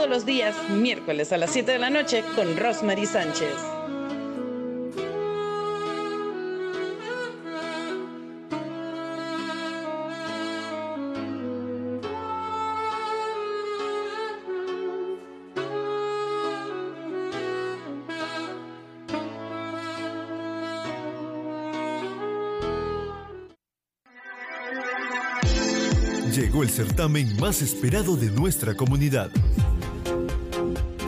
todos los días, miércoles a las 7 de la noche, con Rosemary Sánchez. Llegó el certamen más esperado de nuestra comunidad.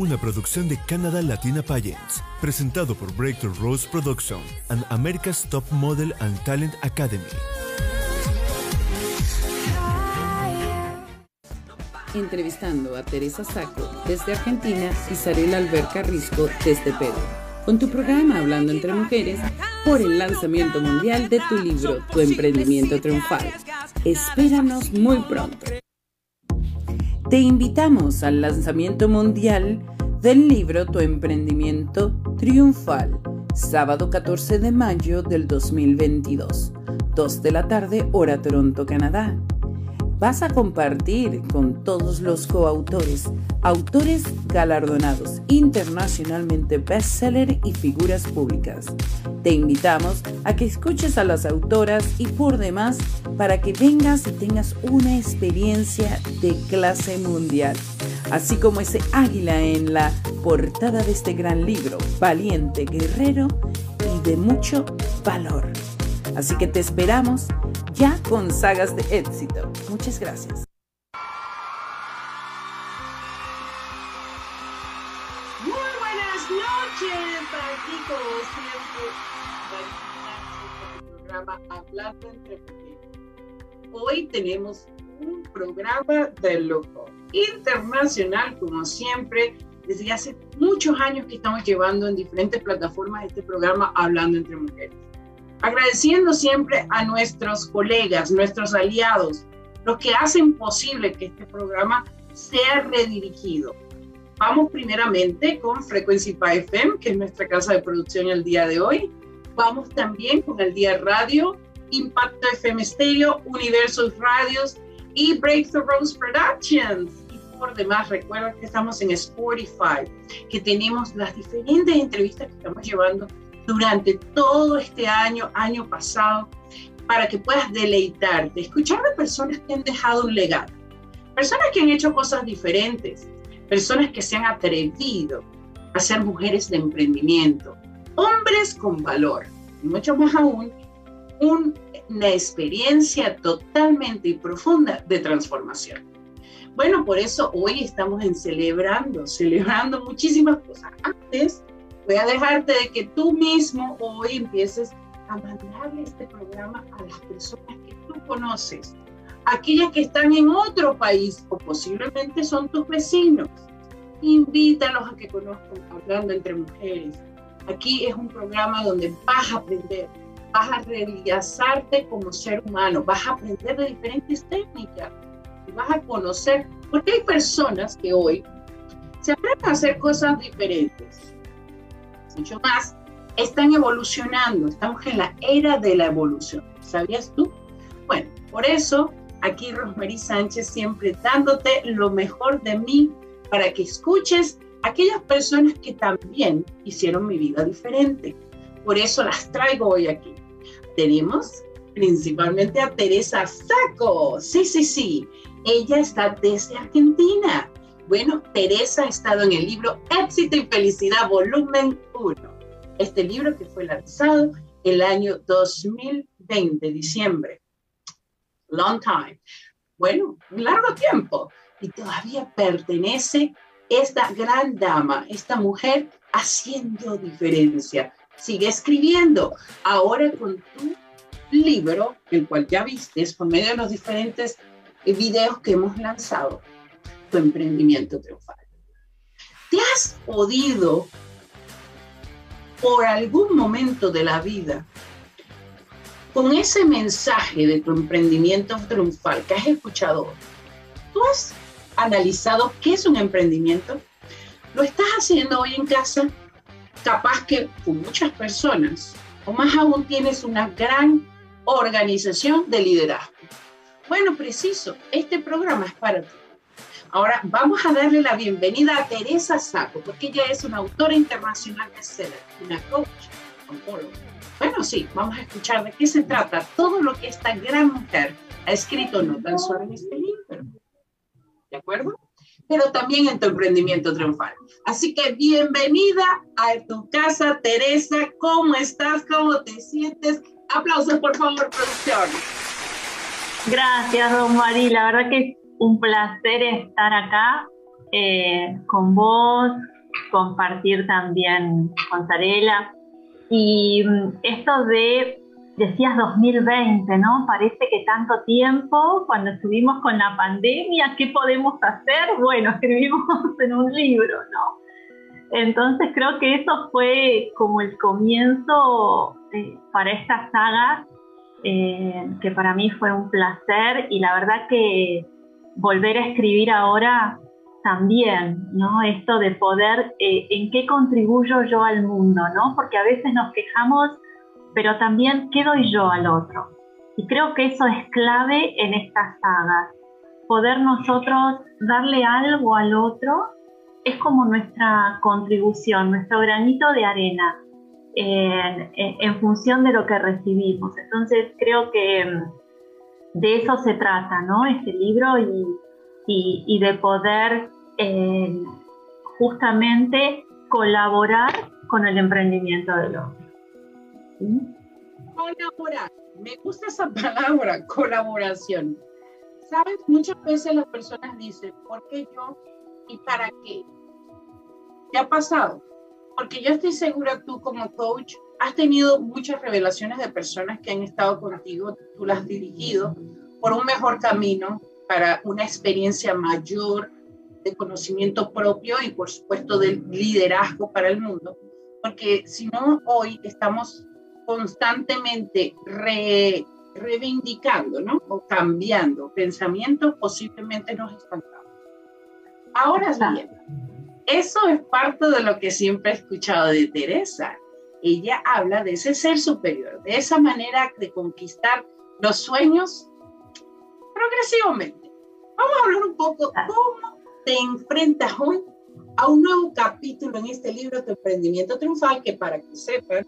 Una producción de Canada Latina Pageants, presentado por Breakthrough Rose Production and America's Top Model and Talent Academy. Entrevistando a Teresa Saco desde Argentina y Sarela Alberca Risco desde Perú. Con tu programa Hablando entre Mujeres por el lanzamiento mundial de tu libro Tu emprendimiento triunfal. Espéranos muy pronto. Te invitamos al lanzamiento mundial del libro Tu emprendimiento triunfal, sábado 14 de mayo del 2022, 2 de la tarde, hora Toronto, Canadá. Vas a compartir con todos los coautores, autores galardonados internacionalmente bestseller y figuras públicas. Te invitamos a que escuches a las autoras y por demás para que vengas y tengas una experiencia de clase mundial, así como ese águila en la portada de este gran libro, valiente, guerrero y de mucho valor. Así que te esperamos ya con sagas de éxito. Muchas gracias. Muy buenas noches para ti como siempre. programa Hablando entre Mujeres. Hoy tenemos un programa de loco internacional como siempre. Desde hace muchos años que estamos llevando en diferentes plataformas este programa Hablando entre Mujeres agradeciendo siempre a nuestros colegas, nuestros aliados, los que hacen posible que este programa sea redirigido. Vamos primeramente con Frequency FM, que es nuestra casa de producción el día de hoy. Vamos también con el Día Radio, Impacto FM Stereo, Universos Radios y Breakthrough Rose Productions. Y por demás, recuerda que estamos en Spotify, que tenemos las diferentes entrevistas que estamos llevando durante todo este año, año pasado, para que puedas deleitarte, escuchar a personas que han dejado un legado, personas que han hecho cosas diferentes, personas que se han atrevido a ser mujeres de emprendimiento, hombres con valor, y mucho más aún, una experiencia totalmente y profunda de transformación. Bueno, por eso hoy estamos en celebrando, celebrando muchísimas cosas. Antes voy a dejarte de que tú mismo hoy empieces a mandarle este programa a las personas que tú conoces, aquellas que están en otro país o posiblemente son tus vecinos. Invítalos a que conozcan Hablando entre Mujeres. Aquí es un programa donde vas a aprender, vas a realizarte como ser humano, vas a aprender de diferentes técnicas y vas a conocer, porque hay personas que hoy se aprenden a hacer cosas diferentes, mucho más, están evolucionando, estamos en la era de la evolución, ¿sabías tú? Bueno, por eso aquí Rosemary Sánchez siempre dándote lo mejor de mí para que escuches aquellas personas que también hicieron mi vida diferente. Por eso las traigo hoy aquí. Tenemos principalmente a Teresa Saco. Sí, sí, sí. Ella está desde Argentina. Bueno, Teresa ha estado en el libro Éxito y Felicidad, volumen 1. Este libro que fue lanzado el año 2020, diciembre. Long time. Bueno, largo tiempo. Y todavía pertenece esta gran dama, esta mujer haciendo diferencia. Sigue escribiendo. Ahora con tu libro, el cual ya viste por medio de los diferentes videos que hemos lanzado, tu emprendimiento triunfal. ¿Te has podido, por algún momento de la vida, con ese mensaje de tu emprendimiento triunfal que has escuchado, tú has analizado qué es un emprendimiento? ¿Lo estás haciendo hoy en casa? Capaz que con muchas personas, o más aún tienes una gran organización de liderazgo. Bueno, preciso, este programa es para ti. Ahora vamos a darle la bienvenida a Teresa Saco, porque ella es una autora internacional de ser una coach, Bueno, sí, vamos a escuchar de qué se trata todo lo que esta gran mujer ha escrito no tan solo en este libro, ¿de acuerdo? Pero también en tu emprendimiento triunfal. Así que bienvenida a tu casa, Teresa. ¿Cómo estás? ¿Cómo te sientes? Aplausos, por favor, producción. Gracias, Don Mari. La verdad que un placer estar acá eh, con vos, compartir también con Sarela. Y mm, esto de, decías 2020, ¿no? Parece que tanto tiempo, cuando estuvimos con la pandemia, ¿qué podemos hacer? Bueno, escribimos en un libro, ¿no? Entonces creo que eso fue como el comienzo eh, para esta saga, eh, que para mí fue un placer y la verdad que volver a escribir ahora también, ¿no? Esto de poder, eh, ¿en qué contribuyo yo al mundo, ¿no? Porque a veces nos quejamos, pero también, ¿qué doy yo al otro? Y creo que eso es clave en estas sagas, poder nosotros darle algo al otro es como nuestra contribución, nuestro granito de arena en, función de lo que recibimos. Entonces creo que mm, de eso se trata, ¿no? Este libro y, de poder eh, justamente colaborar con el emprendimiento del otro. Colaborar, me gusta esa palabra, colaboración. Sabes, muchas veces las personas dicen, ¿por qué yo y para qué. ¿Qué ha pasado? Porque yo estoy segura tú como coach has tenido muchas revelaciones de personas que han estado contigo, tú las has dirigido por un mejor camino, para una experiencia mayor de conocimiento propio y por supuesto del liderazgo para el mundo. Porque si no, hoy estamos constantemente reivindicando, ¿no? O cambiando pensamientos, posiblemente nos estancamos. Ahora bien, eso es parte de lo que siempre he escuchado de Teresa. Ella habla de ese ser superior, de esa manera de conquistar los sueños progresivamente. Vamos a hablar un poco cómo te enfrentas hoy a un nuevo capítulo en este libro de Emprendimiento Triunfal, que para que sepan,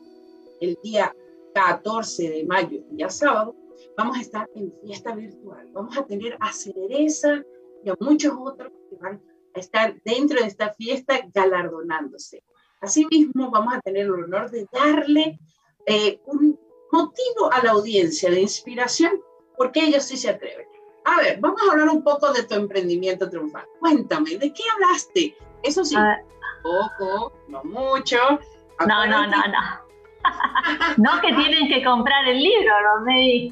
el día 14 de mayo, día sábado, vamos a estar en fiesta virtual. Vamos a tener a Cereza y a muchos otros que van estar dentro de esta fiesta galardonándose. Asimismo, vamos a tener el honor de darle eh, un motivo a la audiencia de inspiración, porque ellos sí se atreven. A ver, vamos a hablar un poco de tu emprendimiento triunfal. Cuéntame, ¿de qué hablaste? Eso sí, ah. poco, no mucho, No, no, no, no. no que tienen que comprar el libro, no me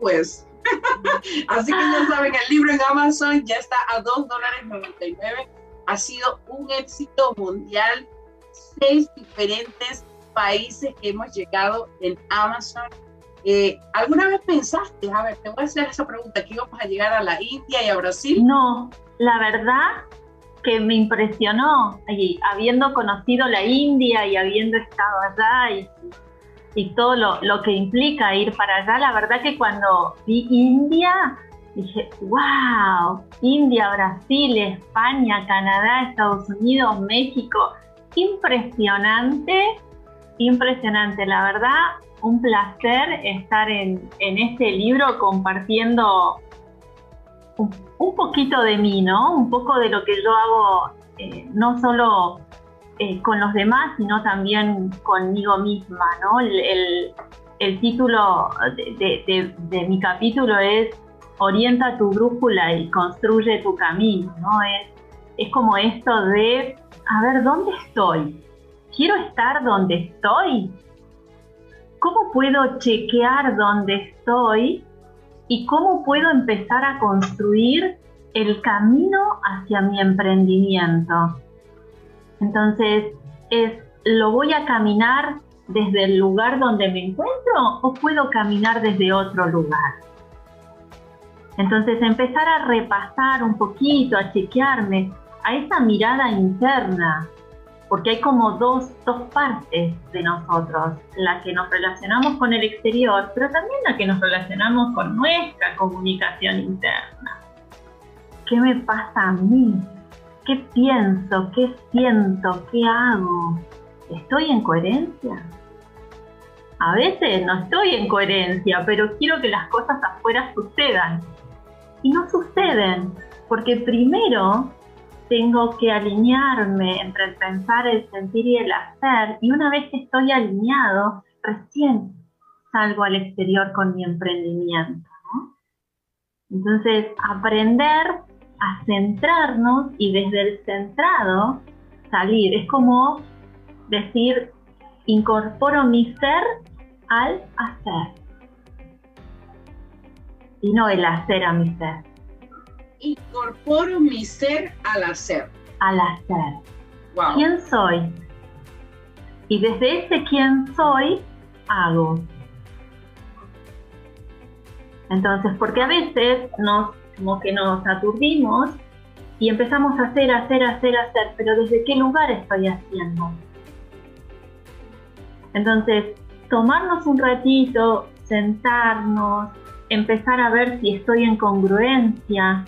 Pues, así que ya saben, el libro en Amazon ya está a 2 dólares 99. Ha sido un éxito mundial. Seis diferentes países que hemos llegado en Amazon. Eh, ¿Alguna vez pensaste, a ver, te voy a hacer esa pregunta, que íbamos a llegar a la India y a Brasil? No, la verdad que me impresionó, y habiendo conocido la India y habiendo estado allá y, y todo lo, lo, que implica ir para allá, la verdad que cuando vi India, dije, wow, India, Brasil, España, Canadá, Estados Unidos, México, impresionante, impresionante, la verdad, un placer estar en, en este libro compartiendo un, poquito de mí, ¿no? Un poco de lo que yo hago, eh, no solo eh, con los demás, sino también conmigo misma, ¿no? El, título de, mi capítulo es Orienta tu brújula y construye tu camino, ¿no? Es, es como esto de, a ver, ¿dónde estoy? ¿Quiero estar donde estoy? ¿Cómo puedo chequear dónde estoy y cómo puedo empezar a construir el camino hacia mi emprendimiento. Entonces, es, ¿lo voy a caminar desde el lugar donde me encuentro o puedo caminar desde otro lugar? Entonces, empezar a repasar un poquito, a chequearme a esa mirada interna, porque hay como dos, dos partes de nosotros, la que nos relacionamos con el exterior, pero también la que nos relacionamos con nuestra comunicación interna. ¿Qué me pasa a mí? ¿Qué pienso? ¿Qué siento? ¿Qué hago? ¿Estoy en coherencia? A veces no estoy en coherencia, pero quiero que las cosas afuera sucedan. Y no suceden, porque primero tengo que alinearme entre el pensar, el sentir y el hacer. Y una vez que estoy alineado, recién salgo al exterior con mi emprendimiento. Entonces, aprender a centrarnos y desde el centrado salir. Es como decir, incorporo mi ser al hacer. Y no el hacer a mi ser incorporo mi ser al hacer. Al hacer. ¿Quién soy? Y desde ese quién soy, hago. Entonces, porque a veces nos, como que nos aturdimos y empezamos a hacer, hacer, hacer, hacer, pero ¿desde qué lugar estoy haciendo? Entonces, tomarnos un ratito, sentarnos, empezar a ver si estoy en congruencia,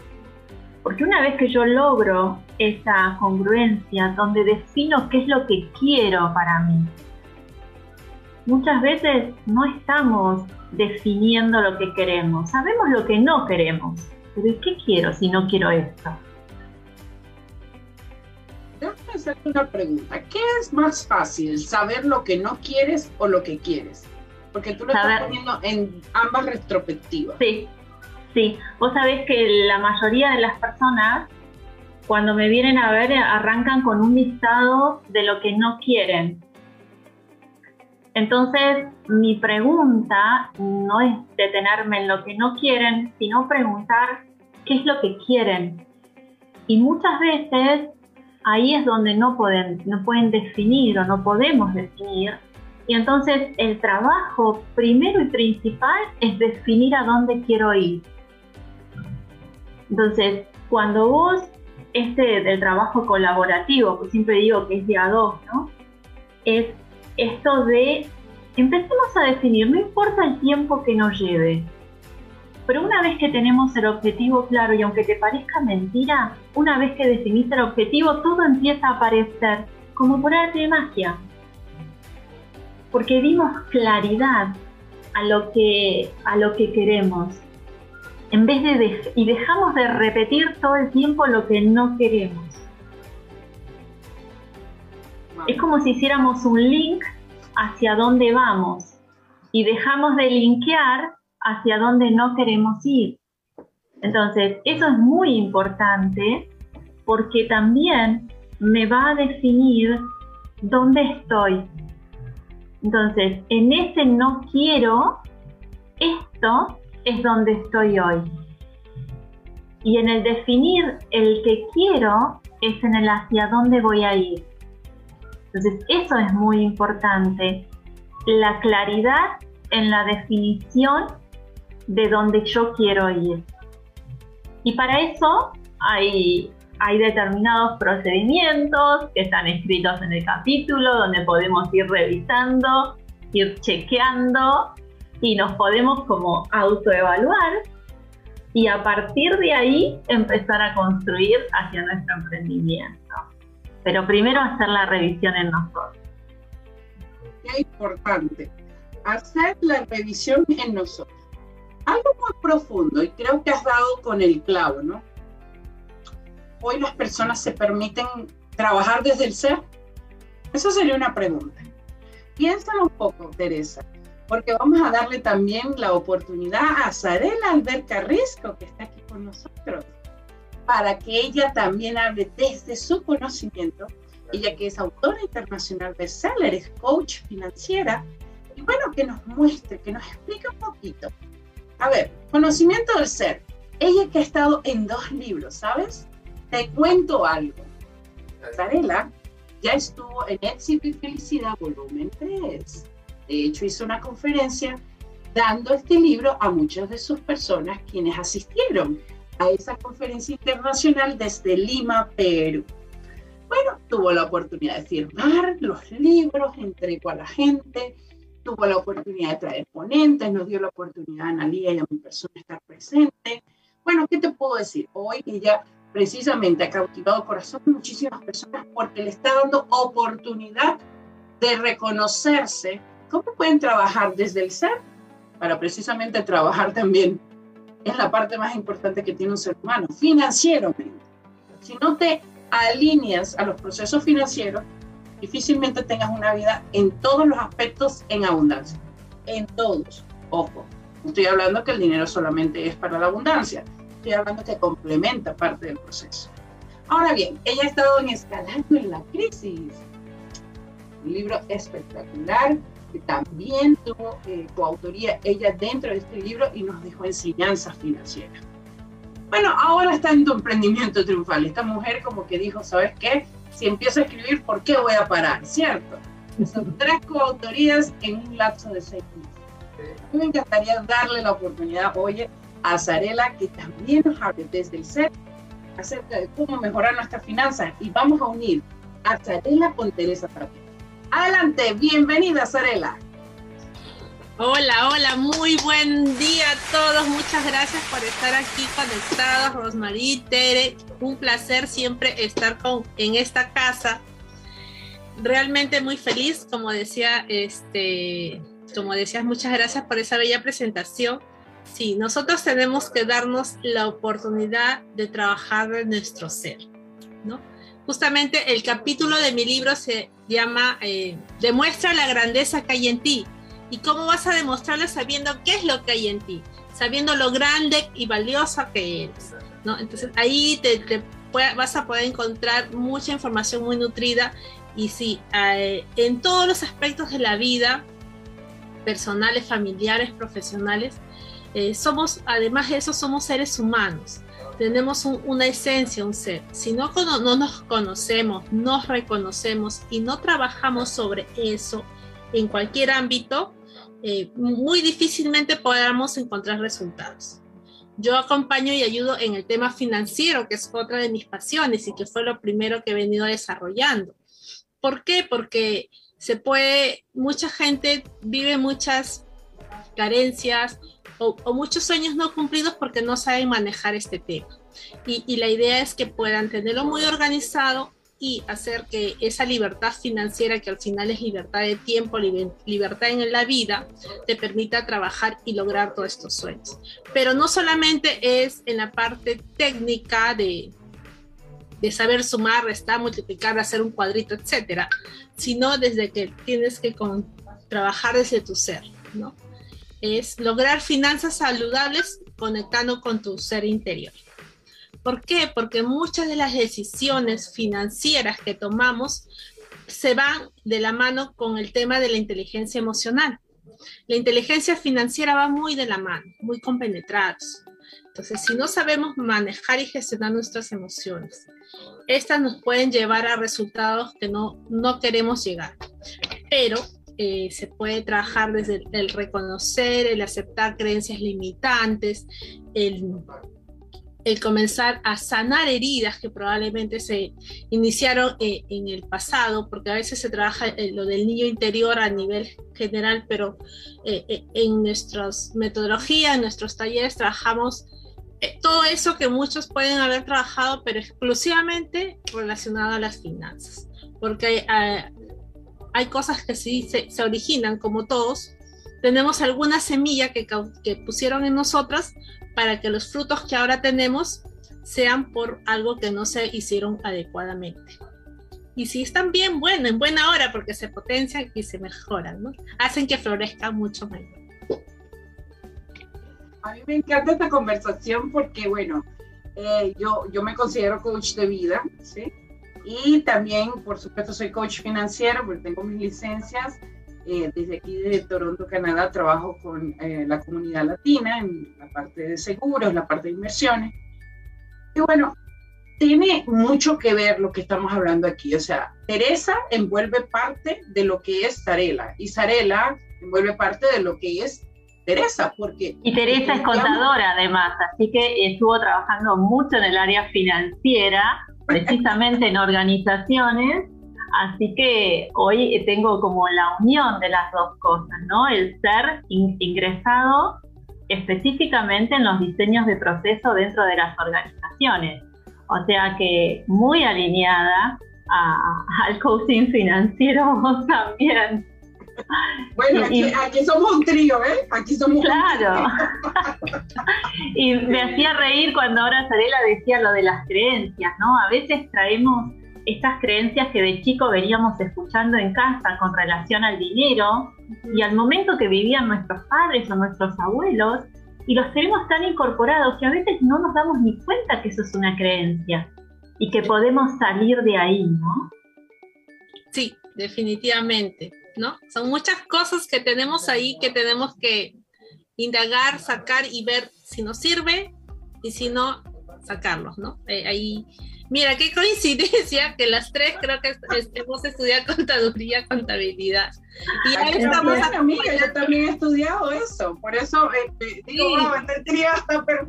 porque una vez que yo logro esa congruencia, donde defino qué es lo que quiero para mí, muchas veces no estamos definiendo lo que queremos, sabemos lo que no queremos, pero ¿qué quiero si no quiero esto? Déjame hacerte una pregunta. ¿Qué es más fácil, saber lo que no quieres o lo que quieres? Porque tú lo estás poniendo en ambas retrospectivas. Sí, Sí, vos sabés que la mayoría de las personas cuando me vienen a ver arrancan con un listado de lo que no quieren. Entonces, mi pregunta no es detenerme en lo que no quieren, sino preguntar qué es lo que quieren. Y muchas veces ahí es donde no pueden, no pueden definir o no podemos definir. Y entonces el trabajo primero y principal es definir a dónde quiero ir. Entonces, cuando vos, este del trabajo colaborativo, que siempre digo que es de a dos, ¿no? Es esto de, empecemos a definir, no importa el tiempo que nos lleve, pero una vez que tenemos el objetivo claro y aunque te parezca mentira, una vez que definiste el objetivo, todo empieza a aparecer como por arte de magia. Porque dimos claridad a lo que, a lo que queremos en vez de, y dejamos de repetir todo el tiempo lo que no queremos. Es como si hiciéramos un link hacia dónde vamos y dejamos de linkear hacia dónde no queremos ir. Entonces, eso es muy importante porque también me va a definir ¿dónde estoy? Entonces, en ese no quiero, esto es donde estoy hoy. Y en el definir el que quiero es en el hacia dónde voy a ir. Entonces, eso es muy importante. La claridad en la definición de dónde yo quiero ir. Y para eso hay, hay determinados procedimientos que están escritos en el capítulo donde podemos ir revisando, ir chequeando y nos podemos como autoevaluar y a partir de ahí empezar a construir hacia nuestro emprendimiento. Pero primero hacer la revisión en nosotros. Qué importante, hacer la revisión en nosotros. Algo muy profundo y creo que has dado con el clavo, ¿no? Hoy las personas se permiten trabajar desde el ser. Esa sería una pregunta. Piénsalo un poco, Teresa porque vamos a darle también la oportunidad a Sarela Alberca Risco, que está aquí con nosotros, para que ella también hable desde su conocimiento, ella que es autora internacional de seller, coach financiera, y bueno, que nos muestre, que nos explique un poquito. A ver, conocimiento del ser. Ella que ha estado en dos libros, ¿sabes? Te cuento algo. Sarela ya estuvo en Éxito y Felicidad, volumen 3 de hecho, hizo una conferencia dando este libro a muchas de sus personas quienes asistieron a esa conferencia internacional desde Lima, Perú. Bueno, tuvo la oportunidad de firmar los libros, entregó a la gente, tuvo la oportunidad de traer ponentes, nos dio la oportunidad a Analia y a mi persona estar presente. Bueno, ¿qué te puedo decir? Hoy ella precisamente ha cautivado corazón de muchísimas personas porque le está dando oportunidad de reconocerse ¿Cómo pueden trabajar desde el ser para precisamente trabajar también en la parte más importante que tiene un ser humano, financieramente? Si no te alineas a los procesos financieros, difícilmente tengas una vida en todos los aspectos en abundancia. En todos. Ojo, estoy hablando que el dinero solamente es para la abundancia, estoy hablando que complementa parte del proceso. Ahora bien, ella ha estado en Escalando en la Crisis, un libro espectacular que también tuvo eh, coautoría ella dentro de este libro y nos dejó enseñanzas financieras. Bueno, ahora está en tu emprendimiento triunfal. Esta mujer como que dijo, ¿sabes qué? Si empiezo a escribir, ¿por qué voy a parar? ¿Cierto? Son tres coautorías en un lapso de seis meses. A mí me encantaría darle la oportunidad, oye, a Zarela que también nos hable desde el ser acerca de cómo mejorar nuestras finanzas y vamos a unir a Zarela con Teresa Tapia. Adelante, bienvenida, Sorela. Hola, hola, muy buen día a todos. Muchas gracias por estar aquí conectados, Rosmarie, Tere. Un placer siempre estar con, en esta casa. Realmente muy feliz, como decía, este, como decías, muchas gracias por esa bella presentación. Sí, nosotros tenemos que darnos la oportunidad de trabajar en nuestro ser, ¿no? Justamente el capítulo de mi libro se llama eh, Demuestra la grandeza que hay en ti. ¿Y cómo vas a demostrarlo sabiendo qué es lo que hay en ti? Sabiendo lo grande y valioso que eres. ¿no? Entonces ahí te, vas a poder encontrar mucha información muy nutrida y sí, eh, en todos los aspectos de la vida, personales, familiares, profesionales, eh, somos, además de eso, somos seres humanos tenemos una esencia, un ser. Si no, no nos conocemos, nos reconocemos y no trabajamos sobre eso en cualquier ámbito, eh, muy difícilmente podamos encontrar resultados. Yo acompaño y ayudo en el tema financiero, que es otra de mis pasiones y que fue lo primero que he venido desarrollando. ¿Por qué? Porque se puede, mucha gente vive muchas carencias o, muchos sueños no cumplidos porque no saben manejar este tema. Y, la idea es que puedan tenerlo muy organizado y hacer que esa libertad financiera, que al final es libertad de tiempo, libertad en la vida, te permita trabajar y lograr todos estos sueños. Pero no solamente es en la parte técnica de, de saber sumar, restar, multiplicar, hacer un cuadrito, etcétera, sino desde que tienes que trabajar desde tu ser, ¿no? Es lograr finanzas saludables conectando con tu ser interior. ¿Por qué? Porque muchas de las decisiones financieras que tomamos se van de la mano con el tema de la inteligencia emocional. La inteligencia financiera va muy de la mano, muy compenetrados. Entonces, si no sabemos manejar y gestionar nuestras emociones, estas nos pueden llevar a resultados que no, no queremos llegar. Pero eh, se puede trabajar desde el, reconocer, el aceptar creencias limitantes, el, el, comenzar a sanar heridas que probablemente se iniciaron eh, en el pasado, porque a veces se trabaja eh, lo del niño interior a nivel general, pero en nuestras metodologías, en nuestros talleres trabajamos todo eso que muchos pueden haber trabajado, pero exclusivamente relacionado a las finanzas, porque hay cosas que sí se, originan como todos. Tenemos alguna semilla que, pusieron en nosotras para que los frutos que ahora tenemos sean por algo que no se hicieron adecuadamente. Y si están bien, bueno, en buena hora, porque se potencian y se mejoran, ¿no? Hacen que florezca mucho mejor. A mí me encanta esta conversación porque, bueno, eh, yo, yo me considero coach de vida, ¿sí? Y también, por supuesto, soy coach financiero porque tengo mis licencias. Eh, desde aquí de Toronto, Canadá, trabajo con eh, la comunidad latina en la parte de seguros, la parte de inversiones. Y bueno, tiene mucho que ver lo que estamos hablando aquí. O sea, Teresa envuelve parte de lo que es Sarela y Sarela envuelve parte de lo que es Teresa, porque... Y Teresa es contadora además, así que estuvo trabajando mucho en el área financiera precisamente en organizaciones, así que hoy tengo como la unión de las dos cosas, ¿no? El ser ingresado específicamente en los diseños de proceso dentro de las organizaciones. O sea que muy alineada al coaching financiero también. Bueno, aquí, somos un trío, ¿eh? Aquí somos Claro. y me hacía reír cuando ahora Sarela decía lo de las creencias, ¿no? A veces traemos estas creencias que de chico veníamos escuchando en casa con relación al dinero y al momento que vivían nuestros padres o nuestros abuelos y los tenemos tan incorporados que a veces no nos damos ni cuenta que eso es una creencia y que podemos salir de ahí, ¿no? Sí, definitivamente. ¿No? Son muchas cosas que tenemos ahí que tenemos que indagar, sacar y ver si nos sirve y si no, sacarlos, ¿no? Eh, ahí, mira, qué coincidencia que las tres creo que hemos estudiado contaduría, contabilidad. Y ahí estamos, amiga, yo también he estudiado eso, por eso eh, digo,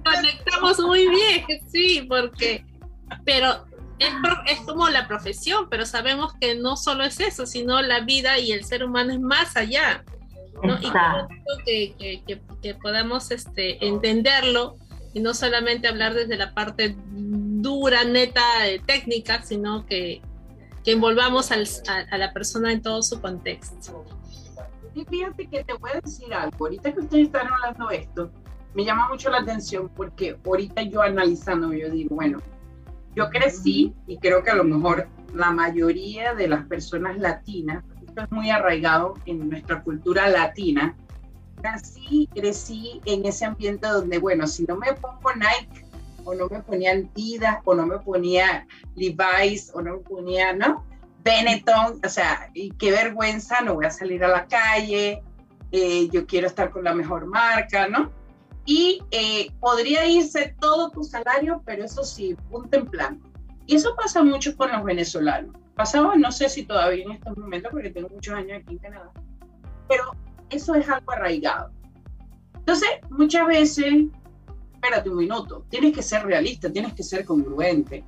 Conectamos muy bien, sí, porque, pero es, como la profesión, pero sabemos que no solo es eso, sino la vida y el ser humano es más allá. ¿no? Y que, que, que, podamos este, entenderlo y no solamente hablar desde la parte dura, neta, técnica, sino que, que envolvamos al, a, la persona en todo su contexto. Y fíjate que te voy a decir algo, ahorita que ustedes están hablando de esto, me llama mucho la atención porque ahorita yo analizando, yo digo, bueno, yo crecí, y creo que a lo mejor la mayoría de las personas latinas, esto es muy arraigado en nuestra cultura latina, nací, crecí en ese ambiente donde, bueno, si no me pongo Nike, o no me ponía Adidas, o no me ponía Levi's, o no me ponía, ¿no? Benetton, o sea, qué vergüenza, no voy a salir a la calle, eh, yo quiero estar con la mejor marca, ¿no? Y eh, podría irse todo tu salario, pero eso sí, punto en plan. Y eso pasa mucho con los venezolanos. Pasaba, no sé si todavía en estos momentos, porque tengo muchos años aquí en Canadá, pero eso es algo arraigado. Entonces, muchas veces, espérate un minuto, tienes que ser realista, tienes que ser congruente.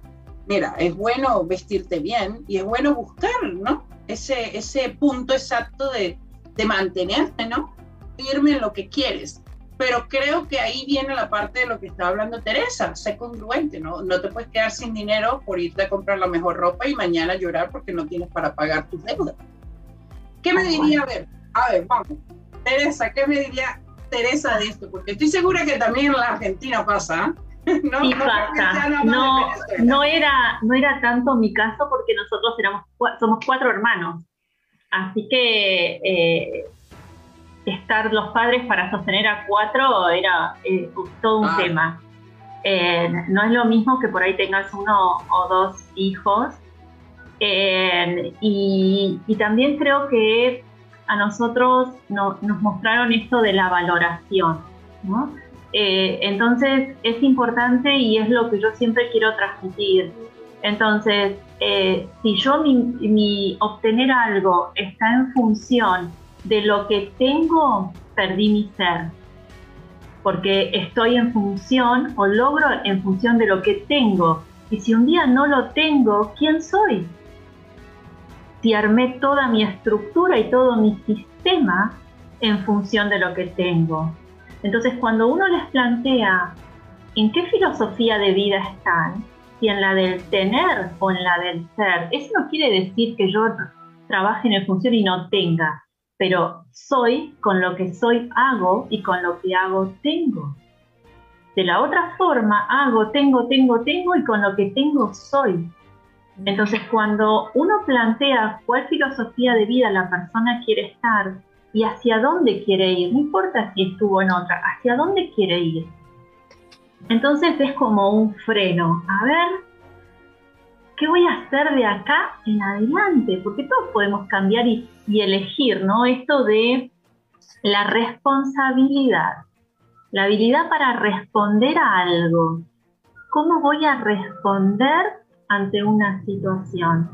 Mira, es bueno vestirte bien y es bueno buscar, ¿no? Ese, ese punto exacto de, de mantenerte, ¿no? Firme en lo que quieres pero creo que ahí viene la parte de lo que estaba hablando Teresa, sé congruente, ¿no? No te puedes quedar sin dinero por irte a comprar la mejor ropa y mañana llorar porque no tienes para pagar tus deudas. ¿Qué me diría, a ver, a ver, vamos, Teresa, ¿qué me diría Teresa de esto? Porque estoy segura que también en la Argentina pasa, ¿no? Sí, pasa. No, no, era, no era tanto mi caso porque nosotros éramos, somos cuatro hermanos. Así que eh, estar los padres para sostener a cuatro era eh, todo un ah. tema. Eh, no es lo mismo que por ahí tengas uno o dos hijos Eh, y, también creo que a nosotros nos mostraron esto de la valoración. Eh, entonces es importante y es lo que yo siempre quiero transmitir. Entonces, si yo mi, obtener algo está en función de lo que tengo, perdí mi ser. Porque estoy en función o logro en función de lo que tengo. Y si un día no lo tengo, ¿quién soy? Si armé toda mi estructura y todo mi sistema en función de lo que tengo. Entonces, cuando uno les plantea en qué filosofía de vida están, si en la del tener o en la del ser, eso no quiere decir que yo trabaje en función y no tenga, pero soy, con lo que soy hago y con lo que hago tengo. De la otra forma, hago, tengo, tengo, tengo y con lo que tengo soy. Entonces, cuando uno plantea cuál filosofía de vida la persona quiere estar y hacia dónde quiere ir, no importa si estuvo en otra, hacia dónde quiere ir, entonces es como un freno. A ver, ¿qué voy a hacer de acá en adelante? Porque todos podemos cambiar y, elegir, ¿no? Esto de la responsabilidad, la habilidad para responder a algo. ¿Cómo voy a responder ante una situación?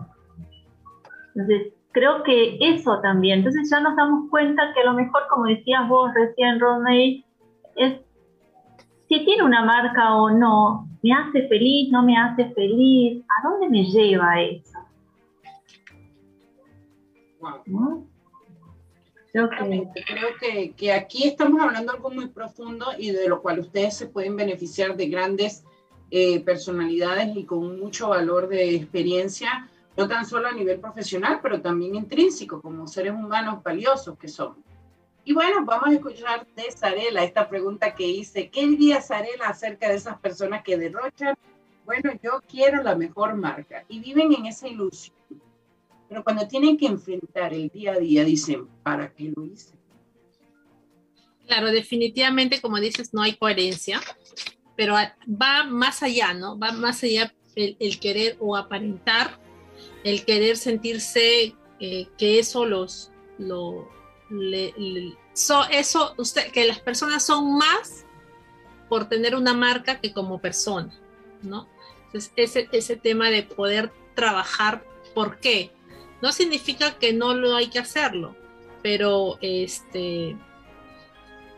Entonces, creo que eso también. Entonces ya nos damos cuenta que a lo mejor, como decías vos recién, Rodney, es si tiene una marca o no, me hace feliz, no me hace feliz, ¿a dónde me lleva eso? Creo, que, aquí estamos hablando algo muy profundo y de lo cual ustedes se pueden beneficiar de grandes eh, personalidades y con mucho valor de experiencia, no tan solo a nivel profesional, pero también intrínseco, como seres humanos valiosos que somos. Y bueno, vamos a escuchar de Sarela esta pregunta que hice. ¿Qué diría Sarela acerca de esas personas que derrochan? Bueno, yo quiero la mejor marca y viven en esa ilusión. Pero cuando tienen que enfrentar el día a día, dicen, ¿para qué lo hice? Claro, definitivamente, como dices, no hay coherencia, pero va más allá, ¿no? Va más allá el, querer o aparentar, el querer sentirse eh, que eso los, lo, eso, que las personas son más por tener una marca que como persona, ¿no? Entonces, ese, ese tema de poder trabajar, ¿por qué? No significa que no lo hay que hacerlo, pero este,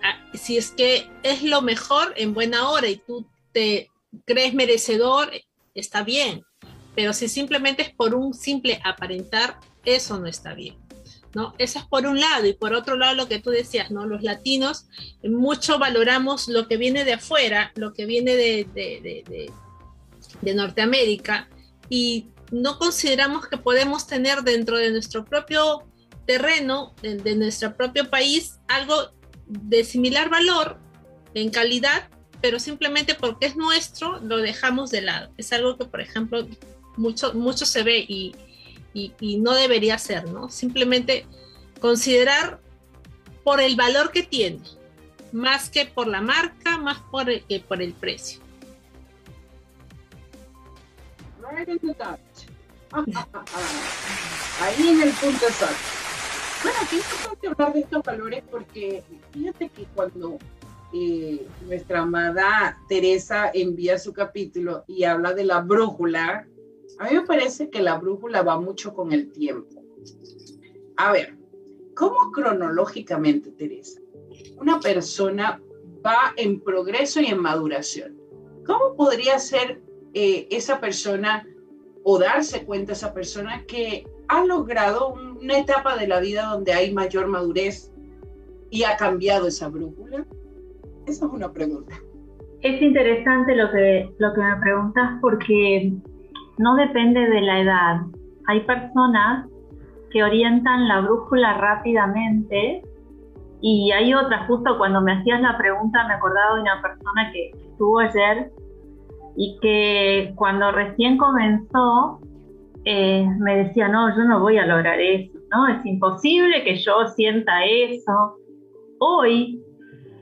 ah, si es que es lo mejor en buena hora y tú te crees merecedor, está bien, pero si simplemente es por un simple aparentar, eso no está bien. Eso es por un lado, y por otro lado lo que tú decías, ¿no? Los latinos mucho valoramos lo que viene de afuera, lo que viene de, de, Norteamérica, y no consideramos que podemos tener dentro de nuestro propio terreno, de, nuestro propio país, algo de similar valor en calidad, pero simplemente porque es nuestro, lo dejamos de lado. Es algo que, por ejemplo, mucho, mucho se ve y, y, no debería ser, ¿no? Simplemente considerar por el valor que tiene, más que por la marca, más por el, que por el precio. Ahí en el punto exacto. Bueno, es importante hablar de estos valores porque fíjate que cuando eh, nuestra amada Teresa envía su capítulo y habla de la brújula, a mí me parece que la brújula va mucho con el tiempo. A ver, ¿cómo cronológicamente, Teresa, una persona va en progreso y en maduración? ¿Cómo podría ser eh, esa persona o darse cuenta esa persona que ha logrado una etapa de la vida donde hay mayor madurez y ha cambiado esa brújula? Esa es una pregunta. Es interesante lo que, lo que me preguntas porque no depende de la edad. Hay personas que orientan la brújula rápidamente y hay otras, justo cuando me hacías la pregunta me acordaba de una persona que estuvo ayer y que cuando recién comenzó eh, me decía, no, yo no voy a lograr eso, ¿no? Es imposible que yo sienta eso. Hoy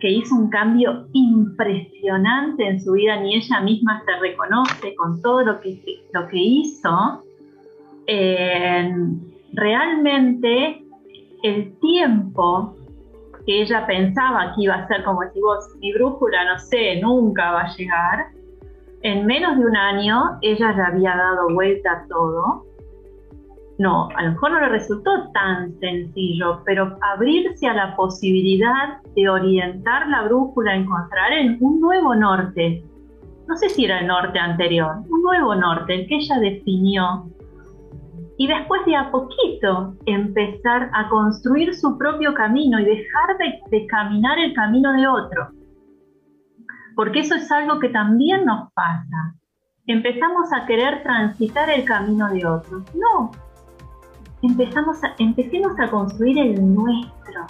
que hizo un cambio impresionante en su vida, ni ella misma se reconoce con todo lo que, lo que hizo, eh, realmente el tiempo que ella pensaba que iba a ser, como decís vos, mi brújula, no sé, nunca va a llegar, en menos de un año ella ya había dado vuelta a todo. No, a lo mejor no le resultó tan sencillo, pero abrirse a la posibilidad de orientar la brújula, encontrar en un nuevo norte. No sé si era el norte anterior, un nuevo norte, el que ella definió y después de a poquito empezar a construir su propio camino y dejar de, caminar el camino de otro. Porque eso es algo que también nos pasa. Empezamos a querer transitar el camino de otros. No, empezamos a, empecemos a construir el nuestro.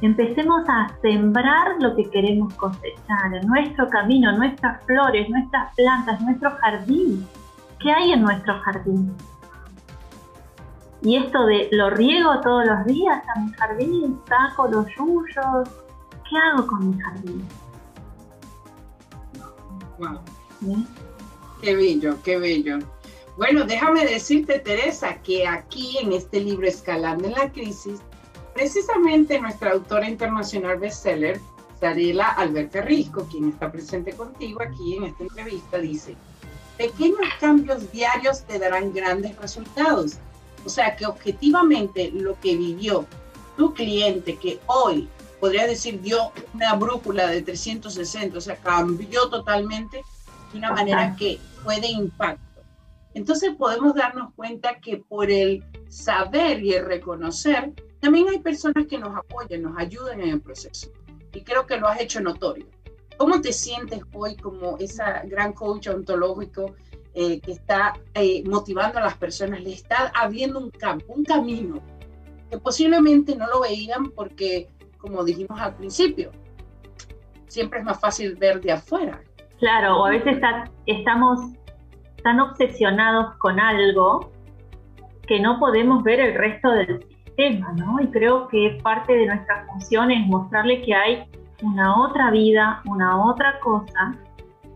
Empecemos a sembrar lo que queremos cosechar, nuestro camino, nuestras flores, nuestras plantas, nuestro jardín ¿Qué hay en nuestro jardín? Y esto de lo riego todos los días a mi jardín, saco los yuyos, ¿qué hago con mi jardín? Wow. Qué bello, qué bello. Bueno, déjame decirte, Teresa, que aquí en este libro Escalando en la Crisis, precisamente nuestra autora internacional bestseller, Sarela Alberta Risco, quien está presente contigo aquí en esta entrevista, dice, pequeños cambios diarios te darán grandes resultados. O sea que objetivamente lo que vivió tu cliente, que hoy podría decir dio una brújula de 360, o sea, cambió totalmente de una manera que fue de impacto. Entonces podemos darnos cuenta que por el saber y el reconocer, también hay personas que nos apoyan, nos ayudan en el proceso. Y creo que lo has hecho notorio. ¿Cómo te sientes hoy como esa gran coach ontológico eh, que está eh, motivando a las personas? Le está abriendo un campo, un camino que posiblemente no lo veían porque, como dijimos al principio, siempre es más fácil ver de afuera. Claro, o a veces estamos tan obsesionados con algo que no podemos ver el resto del sistema, ¿no? Y creo que parte de nuestra función es mostrarle que hay una otra vida, una otra cosa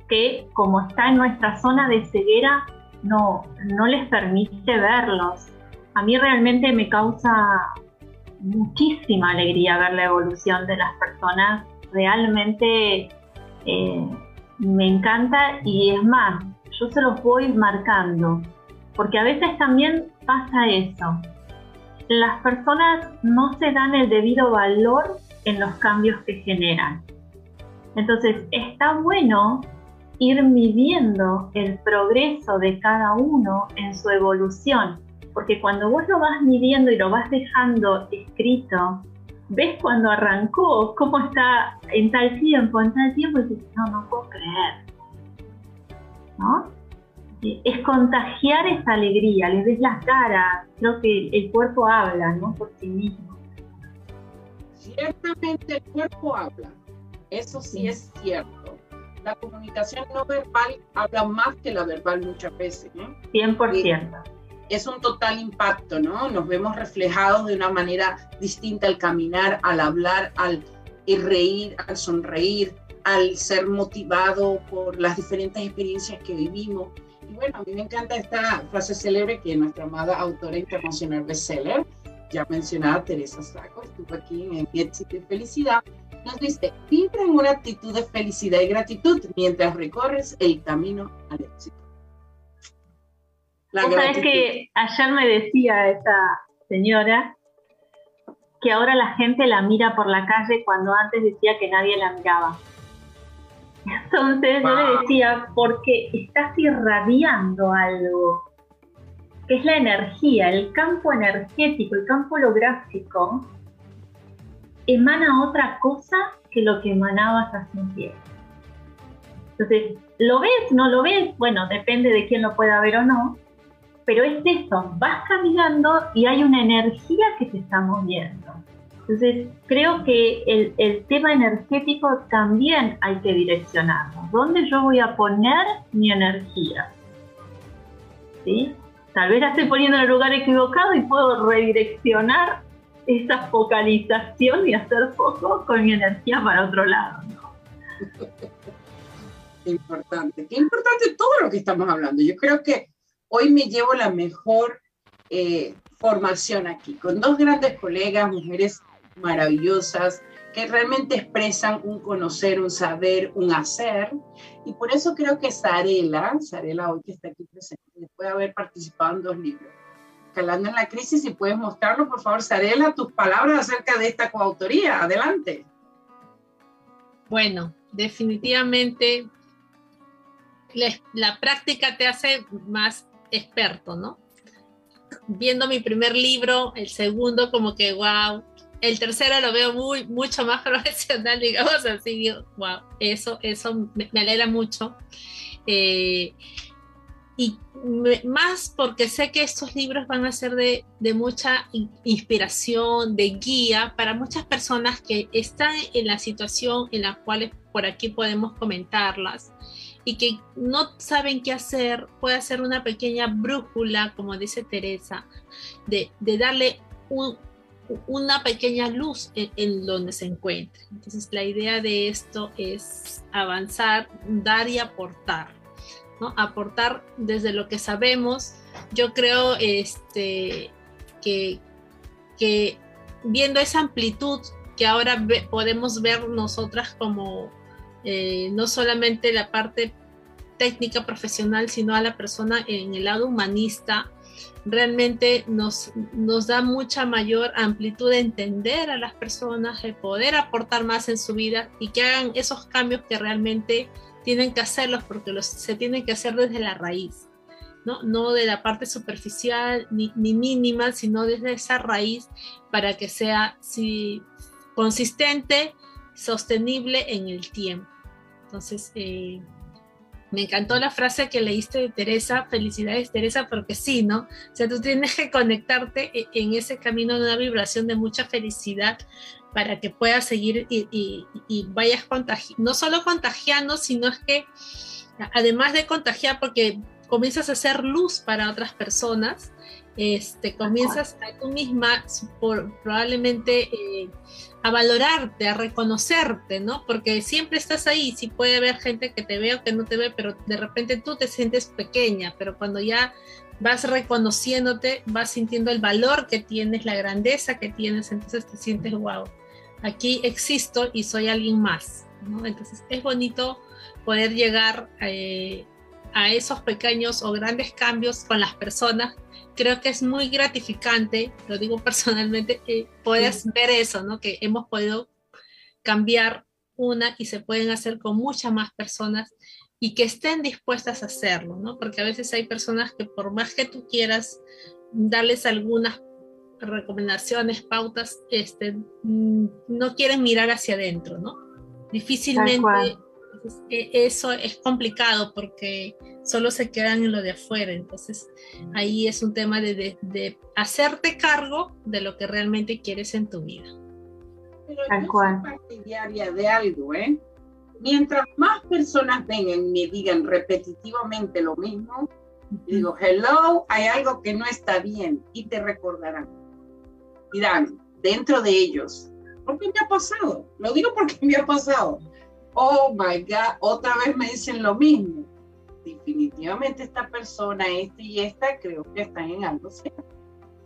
que como está en nuestra zona de ceguera no, no les permite verlos. A mí realmente me causa muchísima alegría ver la evolución de las personas. Realmente eh, me encanta y es más, yo se los voy marcando, porque a veces también pasa eso. Las personas no se dan el debido valor en los cambios que generan. Entonces, está bueno ir midiendo el progreso de cada uno en su evolución, porque cuando vos lo vas midiendo y lo vas dejando escrito, ves cuando arrancó, cómo está en tal tiempo, en tal tiempo, y dices, no, no puedo creer. ¿No? Es contagiar esa alegría, les ves las caras, creo que el cuerpo habla, ¿no? Por sí mismo. Ciertamente el cuerpo habla, eso sí es cierto. La comunicación no verbal habla más que la verbal muchas veces, ¿no? 100%. Es un total impacto, ¿no? Nos vemos reflejados de una manera distinta al caminar, al hablar, al reír, al sonreír, al ser motivado por las diferentes experiencias que vivimos. Y bueno, a mí me encanta esta frase célebre que nuestra amada autora internacional bestseller, ya mencionada Teresa Saco, estuvo aquí en Éxito y Felicidad, nos dice, vibra en una actitud de felicidad y gratitud mientras recorres el camino al éxito. La sabes que ayer me decía esta señora que ahora la gente la mira por la calle cuando antes decía que nadie la miraba. Entonces yo le decía, porque estás irradiando algo que es la energía, el campo energético, el campo holográfico, emana otra cosa que lo que emanabas hace un tiempo. Entonces, ¿lo ves? ¿No lo ves? Bueno, depende de quién lo pueda ver o no, pero es eso, vas caminando y hay una energía que te está moviendo. Entonces, creo que el, el tema energético también hay que direccionarlo. ¿Dónde yo voy a poner mi energía? ¿Sí? Tal vez la estoy poniendo en el lugar equivocado y puedo redireccionar esa focalización y hacer foco con mi energía para otro lado. Qué importante, qué importante todo lo que estamos hablando. Yo creo que hoy me llevo la mejor eh, formación aquí, con dos grandes colegas, mujeres maravillosas, que realmente expresan un conocer, un saber, un hacer. Y por eso creo que Sarela, Sarela hoy que está aquí presente, puede haber participado en dos libros. Calando en la crisis, si puedes mostrarlo, por favor, Sarela, tus palabras acerca de esta coautoría. Adelante. Bueno, definitivamente la, práctica te hace más experto, ¿no? Viendo mi primer libro, el segundo como que, wow, el tercero lo veo muy, mucho más profesional, digamos así, wow, eso, eso me, alegra mucho. Eh, y más porque sé que estos libros van a ser de, de, mucha inspiración, de guía para muchas personas que están en la situación en la cual por aquí podemos comentarlas y que no saben qué hacer, puede ser una pequeña brújula, como dice Teresa, de, de darle un, una pequeña luz en, donde se encuentre. Entonces la idea de esto es avanzar, dar y aportar. Aportar desde lo que sabemos. Yo creo este, que, que viendo esa amplitud que ahora podemos ver nosotras como eh, no solamente la parte técnica profesional, sino a la persona en el lado humanista, realmente nos, nos da mucha mayor amplitud de entender a las personas, de poder aportar más en su vida y que hagan esos cambios que realmente tienen que hacerlos porque los, se tienen que hacer desde la raíz, ¿no? no de la parte superficial ni, ni mínima, sino desde esa raíz para que sea si, consistente, sostenible en el tiempo. Entonces, eh, me encantó la frase que leíste de Teresa, felicidades Teresa, porque sí, ¿no? O sea, tú tienes que conectarte e, en ese camino de una vibración de mucha felicidad para que puedas seguir y, vayas contagiando, no solo contagiando, sino que además de contagiar, porque comienzas a hacer luz para otras personas, este, comienzas a tú misma por, probablemente eh, a valorarte, a reconocerte, ¿no? Porque siempre estás ahí, sí puede haber gente que te ve o que no te ve, pero de repente tú te sientes pequeña, pero cuando ya vas reconociéndote, vas sintiendo el valor que tienes, la grandeza que tienes, entonces te sientes, wow, aquí existo y soy alguien más. Entonces es bonito poder llegar eh, a esos pequeños o grandes cambios con las personas creo que es muy gratificante, lo digo personalmente, que puedas ver eso, ¿no? Que hemos podido cambiar una y se pueden hacer con muchas más personas y que estén dispuestas a hacerlo, ¿no? Porque a veces hay personas que por más que tú quieras darles algunas recomendaciones, pautas, este, mm, no quieren mirar hacia adentro, ¿no? Difícilmente e, eso es complicado porque solo se quedan en lo de afuera. Entonces, ahí es un tema de, de, hacerte cargo de lo que realmente quieres en tu vida. Pero Tal cual. partidaria de algo, ¿eh? Mientras más personas vengan y me digan repetitivamente lo mismo, digo, hello, hay algo que no está bien y te recordarán. Dirán, dentro de ellos, porque me ha pasado, lo digo porque me ha pasado. Oh my God, otra vez me dicen lo mismo definitivamente esta persona, este y esta, creo que están en algo cierto.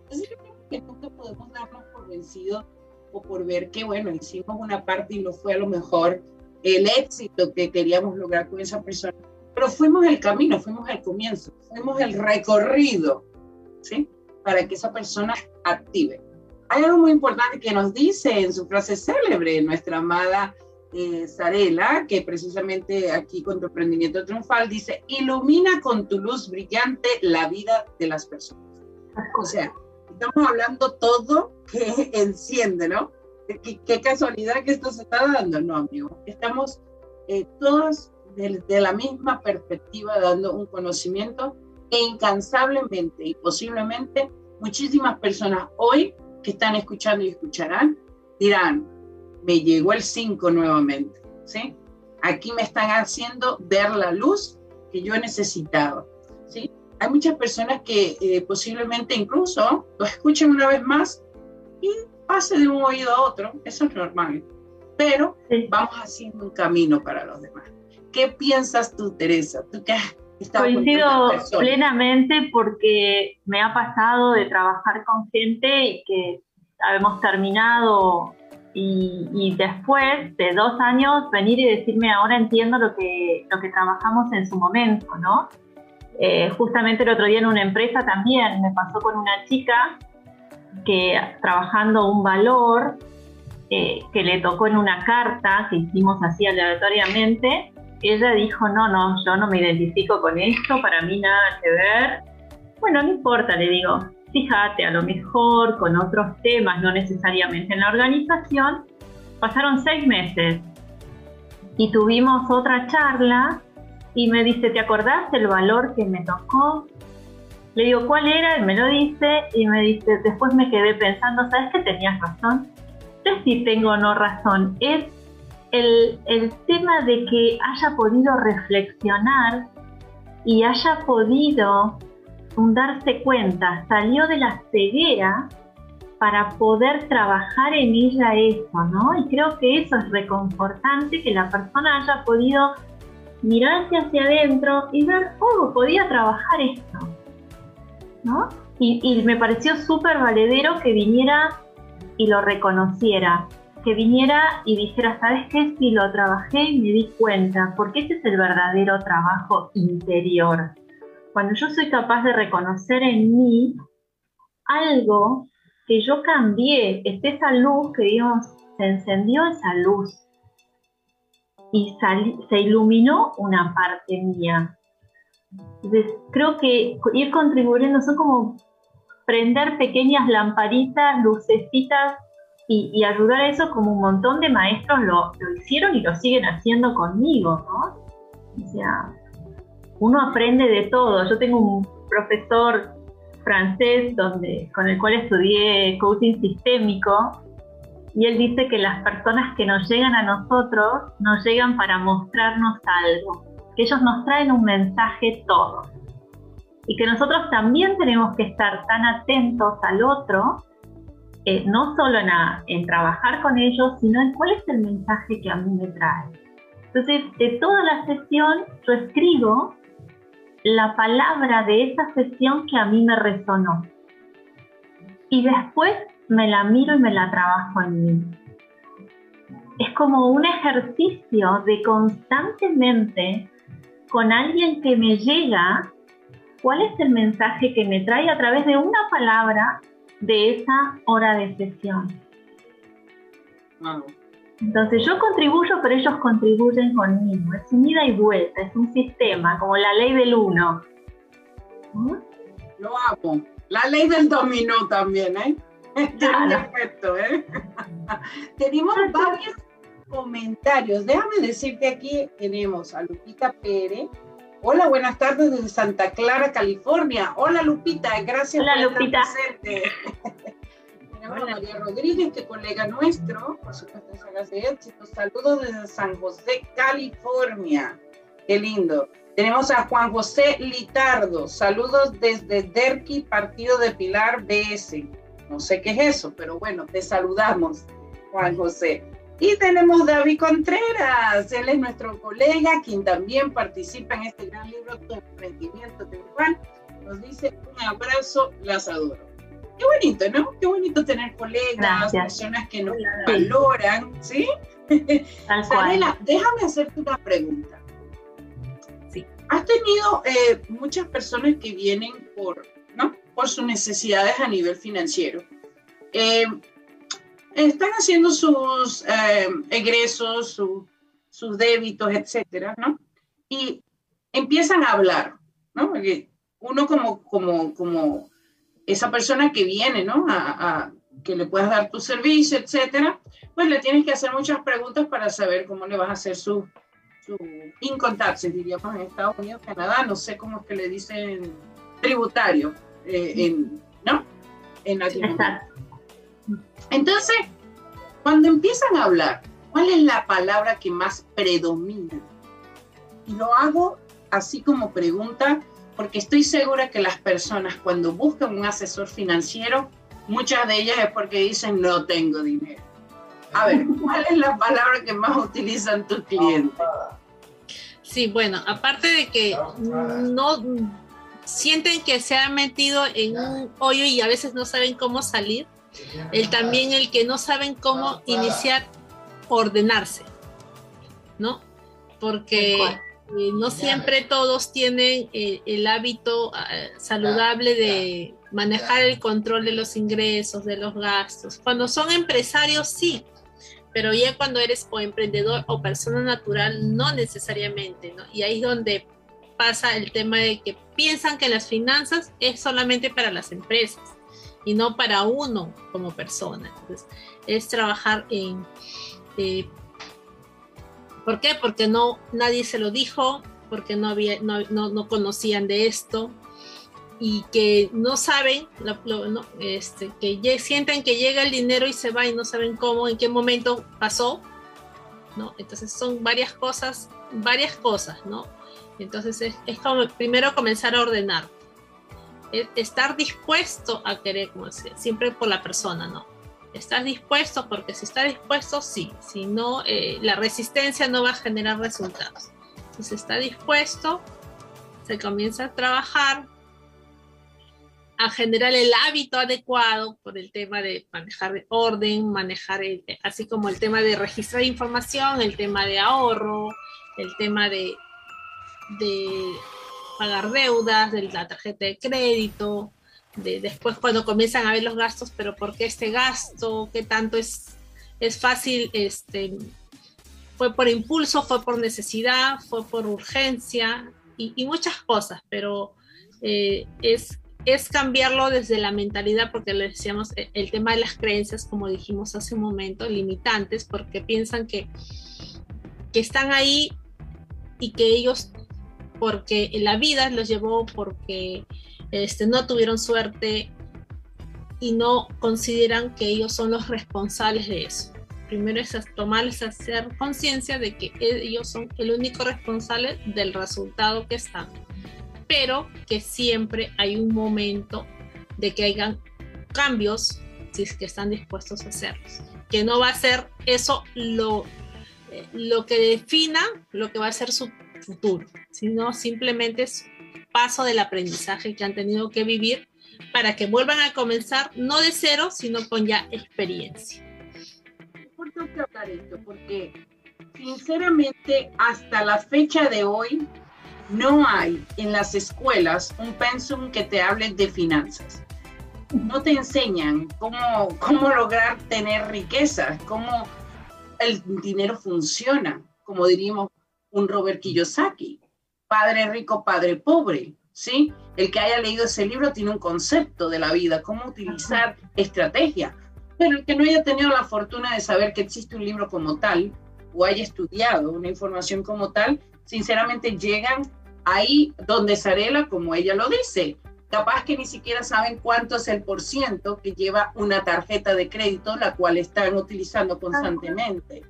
Entonces yo creo que nunca podemos darnos por vencidos o por ver que, bueno, hicimos una parte y no fue a lo mejor el éxito que queríamos lograr con esa persona, pero fuimos el camino, fuimos el comienzo, fuimos el recorrido, ¿sí? Para que esa persona active. Hay algo muy importante que nos dice en su frase célebre nuestra amada eh, que precisamente aquí con tu emprendimiento triunfal dice, ilumina con tu luz brillante la vida de las personas. O sea, estamos hablando todo que enciende, ¿no? Qué, casualidad que esto se está dando, no, amigo. Estamos eh, todos de, la misma perspectiva dando un conocimiento e incansablemente y posiblemente muchísimas personas hoy que están escuchando y escucharán dirán, me llegó el 5 nuevamente, ¿sí? Aquí me están haciendo ver la luz que yo necesitaba, ¿sí? Hay muchas personas que eh, posiblemente incluso lo escuchen una vez más y pase de un oído a otro, eso es normal, pero vamos haciendo un camino para los demás. ¿Qué piensas tú, Teresa? Tú has Coincido plenamente porque me ha pasado de trabajar con gente y que hemos terminado y, después de dos años venir y decirme ahora entiendo lo que, lo que trabajamos en su momento, ¿no? Eh, justamente el otro día en una empresa también me pasó con una chica que trabajando un valor eh, que le tocó en una carta que hicimos así aleatoriamente, ella dijo, no, no, yo no me identifico con esto, para mí nada que ver. Bueno, no importa, le digo, fíjate, a lo mejor con otros temas, no necesariamente en la organización, pasaron seis meses y tuvimos otra charla y me dice, ¿te acordás del valor que me tocó? Le digo, ¿cuál era? Él me lo dice y me dice, después me quedé pensando, ¿sabes que tenías razón? Yo sí tengo no razón. Es el, el tema de que haya podido reflexionar y haya podido darse cuenta, salió de la ceguera para poder trabajar en ella eso, ¿no? Y creo que eso es reconfortante, que la persona haya podido mirarse hacia adentro y ver, oh, podía trabajar esto, ¿no? Y, me pareció súper valedero que viniera y lo reconociera, que viniera y dijera, ¿sabes qué? Si lo trabajé y me di cuenta, porque ese es el verdadero trabajo interior. Cuando yo soy capaz de reconocer en mí algo que yo cambié, es esa luz que digamos, se encendió esa luz y se iluminó una parte mía. Entonces, creo que ir contribuyendo son como prender pequeñas lamparitas, lucecitas y, ayudar a eso como un montón de maestros lo, hicieron y lo siguen haciendo conmigo, ¿no? O sea, uno aprende de todo. Yo tengo un profesor francés donde, con el cual estudié coaching sistémico y él dice que las personas que nos llegan a nosotros nos llegan para mostrarnos algo, que ellos nos traen un mensaje todo. Y que nosotros también tenemos que estar tan atentos al otro, eh, no solo en, en trabajar con ellos, sino en cuál es el mensaje que a mí me trae. Entonces, de toda la sesión, yo escribo la palabra de esa sesión que a mí me resonó. Y después me la miro y me la trabajo en mí. Es como un ejercicio de constantemente con alguien que me llega, cuál es el mensaje que me trae a través de una palabra de esa hora de sesión. Entonces yo contribuyo, pero ellos contribuyen conmigo. Es un ida y vuelta, es un sistema, como la ley del uno. Lo amo. La ley del dominó también, ¿eh? ¿eh? tenemos varios comentarios. Déjame decirte aquí tenemos a Lupita Pérez. Hola, buenas tardes desde Santa Clara, California. Hola Lupita, gracias por Lupita. estar presente. tenemos a María Rodríguez, que colega nuestro, por supuesto, sagas de éxito. Saludos desde San José, California. Qué lindo. Tenemos a Juan José Litardo. Saludos desde Derqui, Partido de Pilar BS. No sé qué es eso, pero bueno, te saludamos, Juan José. Y tenemos David Contreras, él es nuestro colega, quien también participa en este gran libro, Tu emprendimiento triunfal. Nos dice un abrazo, las adoro. Qué bonito, ¿no? Qué bonito tener colegas, personas que nos valoran, ¿sí? Sanela, déjame hacerte una pregunta. Sí. Has tenido eh, muchas personas que vienen por, ¿no? por sus necesidades a nivel financiero. Eh, están haciendo sus eh, egresos, sus débitos, etcétera, ¿no? Y empiezan a hablar, ¿no? Porque uno como, como, como esa persona que viene, ¿no? A, que le puedas dar tu servicio, etcétera, pues le tienes que hacer muchas preguntas para saber cómo le vas a hacer su, su income taxes, diríamos en Estados Unidos, Canadá, no sé cómo es que le dicen tributario. Eh, en, ¿no? En Entonces, cuando empiezan a hablar, ¿cuál es la palabra que más predomina? Y lo hago así como pregunta, porque estoy segura que las personas cuando buscan un asesor financiero, muchas de ellas es porque dicen no tengo dinero. A ver, ¿cuál es la palabra que más utilizan tus clientes? Sí, bueno, aparte de que no sienten que se han metido en un hoyo y a veces no saben cómo salir, el también el que no saben cómo iniciar, ordenarse, ¿no? Porque eh, no siempre todos tienen eh, el hábito eh, saludable de manejar el control de los ingresos, de los gastos. Cuando son empresarios, sí, pero ya cuando eres o emprendedor o persona natural, no necesariamente, ¿no? Y ahí es donde pasa el tema de que piensan que las finanzas es solamente para las empresas y no para uno como persona. Entonces, es trabajar en... ¿Por qué? Porque no, nadie se lo dijo, porque no, había, no, no conocían de esto, y que no saben, este, que sienten que llega el dinero y se va y no saben cómo, en qué momento pasó, ¿no? Entonces son varias cosas, varias cosas, ¿no? Entonces es, como primero comenzar a ordenar, estar dispuesto a querer, como siempre por la persona, ¿no? Estás dispuesto porque si está dispuesto, sí, si no, eh, la resistencia no va a generar resultados. Entonces está dispuesto, se comienza a trabajar, a generar el hábito adecuado por el tema de manejar orden, manejar, así como el tema de registrar información, el tema de ahorro, el tema de, de pagar deudas, de la tarjeta de crédito, de después cuando comienzan a ver los gastos, pero ¿por qué este gasto? ¿Qué tanto es, es fácil? Este, ¿Fue por impulso? ¿Fue por necesidad? ¿Fue por urgencia? Y, muchas cosas, pero eh, es es cambiarlo desde la mentalidad, porque le decíamos e, el tema de las creencias, como dijimos hace un momento, limitantes, porque piensan que, que están ahí y que ellos, porque la vida los llevó, porque este, no tuvieron suerte y no consideran que ellos son los responsables de eso. Primero es tomarles, hacer conciencia de que ellos son el único responsable del resultado que están pero que siempre hay un momento de que hayan cambios si es que están dispuestos a hacerlos. Que no va a ser eso lo, eh, lo que defina lo que va a ser su futuro, sino simplemente es paso del aprendizaje que han tenido que vivir para que vuelvan a comenzar no de cero, sino con ya experiencia. Es importante hablar esto porque sinceramente hasta la fecha de hoy no hay en las escuelas un pensum que te hable de finanzas. No te enseñan cómo, cómo lograr tener riqueza, cómo el dinero funciona, como diríamos un Robert Kiyosaki, padre rico, padre pobre, ¿sí? El que haya leído ese libro tiene un concepto de la vida, cómo utilizar estrategia. Pero el que no haya tenido la fortuna de saber que existe un libro como tal, o haya estudiado una información como tal, sinceramente llegan ahí donde Sarela, como ella lo dice, capaz que ni siquiera saben cuánto es el por ciento que lleva una tarjeta de crédito, la cual están utilizando constantemente.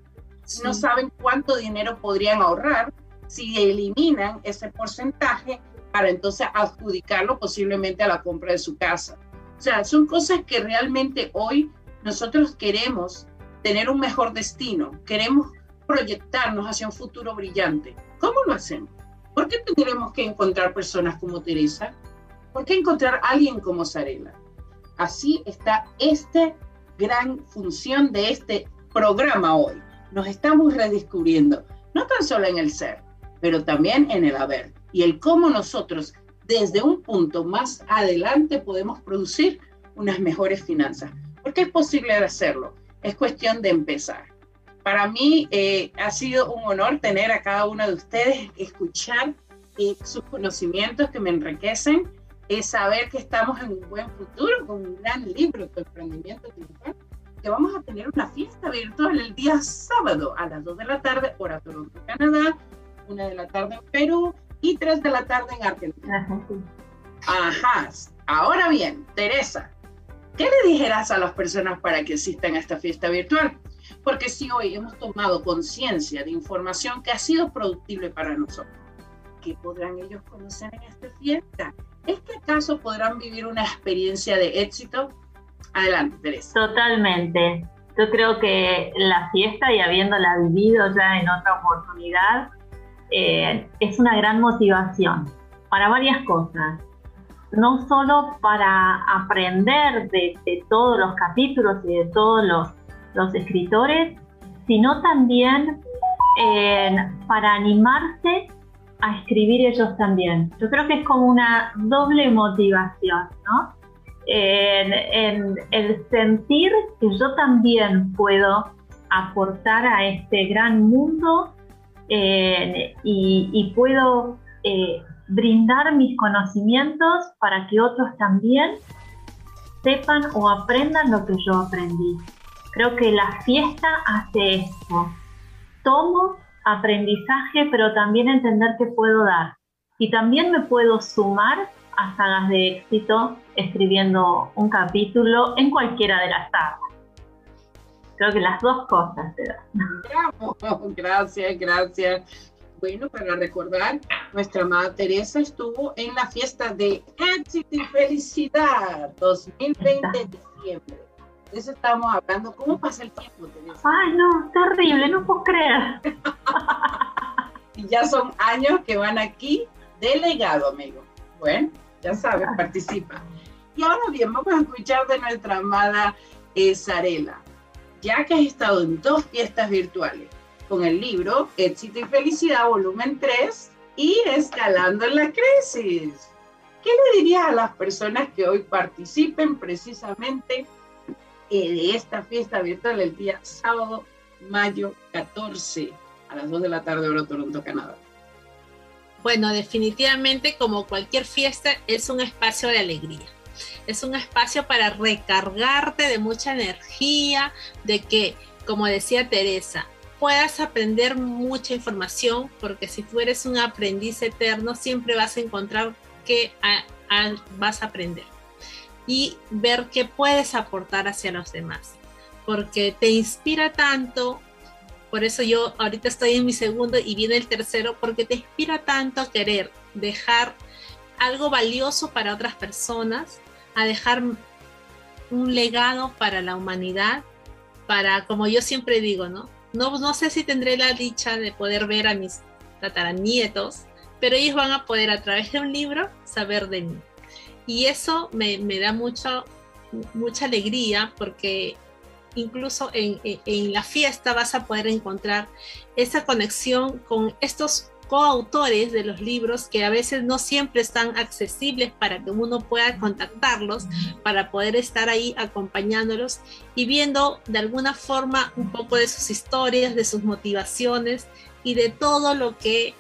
No saben cuánto dinero podrían ahorrar si eliminan ese porcentaje para entonces adjudicarlo posiblemente a la compra de su casa. O sea, son cosas que realmente hoy nosotros queremos tener un mejor destino, queremos proyectarnos hacia un futuro brillante. ¿Cómo lo hacemos? ¿Por qué tendremos que encontrar personas como Teresa? ¿Por qué encontrar a alguien como Sarela? Así está esta gran función de este programa hoy. Nos estamos redescubriendo, no tan solo en el ser, pero también en el haber y el cómo nosotros desde un punto más adelante podemos producir unas mejores finanzas. Porque es posible hacerlo. Es cuestión de empezar. Para mí eh, ha sido un honor tener a cada uno de ustedes, escuchar eh, sus conocimientos que me enriquecen, es saber que estamos en un buen futuro con un gran libro de emprendimiento digital, que vamos a tener una fiesta virtual el día sábado a las 2 de la tarde, hora Toronto, Canadá, 1 de la tarde en Perú y 3 de la tarde en Argentina. Ajá. Ahora bien, Teresa, ¿qué le dijeras a las personas para que asistan a esta fiesta virtual? Porque si hoy hemos tomado conciencia de información que ha sido productible para nosotros, ¿qué podrán ellos conocer en esta fiesta? ¿Es que acaso podrán vivir una experiencia de éxito? Adelante, Teresa. Totalmente. Yo creo que la fiesta y habiéndola vivido ya en otra oportunidad, eh, es una gran motivación para varias cosas. No solo para aprender de, todos los capítulos y de todos los, escritores, sino también eh, para animarse a escribir ellos también. Yo creo que es como una doble motivación, ¿no? En, el sentir que yo también puedo aportar a este gran mundo y, puedo eh, brindar mis conocimientos para que otros también sepan o aprendan lo que yo aprendí. Creo que la fiesta hace esto. Tomo aprendizaje, pero también entender que puedo dar. Y también me puedo sumar a sagas de éxito escribiendo un capítulo en cualquiera de las sagas. Creo que las dos cosas se dan. Gracias, gracias. Bueno, para recordar, nuestra amada Teresa estuvo en la fiesta de éxito y felicidad 2020 de diciembre. De eso estamos hablando. ¿Cómo pasa el tiempo, Teresa? Ay, no, terrible, no puedo creer. y ya son años que van aquí delegado, amigo. Bueno, ya sabes, participa. Y ahora bien, vamos a escuchar de nuestra amada eh, Sarela. Ya que has estado en dos fiestas virtuales con el libro Éxito y Felicidad, volumen 3 y Escalando en la Crisis. ¿Qué le dirías a las personas que hoy participen precisamente de esta fiesta virtual el día sábado, mayo 14, a las 2 de la tarde, hora Toronto, Canadá? Bueno, definitivamente como cualquier fiesta es un espacio de alegría. Es un espacio para recargarte de mucha energía, de que, como decía Teresa, puedas aprender mucha información, porque si tú eres un aprendiz eterno, siempre vas a encontrar que vas a aprender y ver qué puedes aportar hacia los demás, porque te inspira tanto. Por eso yo ahorita estoy en mi segundo y viene el tercero, porque te inspira tanto a querer dejar algo valioso para otras personas, a dejar un legado para la humanidad, para, como yo siempre digo, ¿no? No, sé si tendré la dicha de poder ver a mis tataranietos, pero ellos van a poder a través de un libro saber de mí. Y eso me, da mucho, mucha alegría porque incluso en, en, la fiesta vas a poder encontrar esa conexión con estos coautores de los libros que a veces no siempre están accesibles para que uno pueda contactarlos, para poder estar ahí acompañándolos y viendo de alguna forma un poco de sus historias, de sus motivaciones y de todo lo que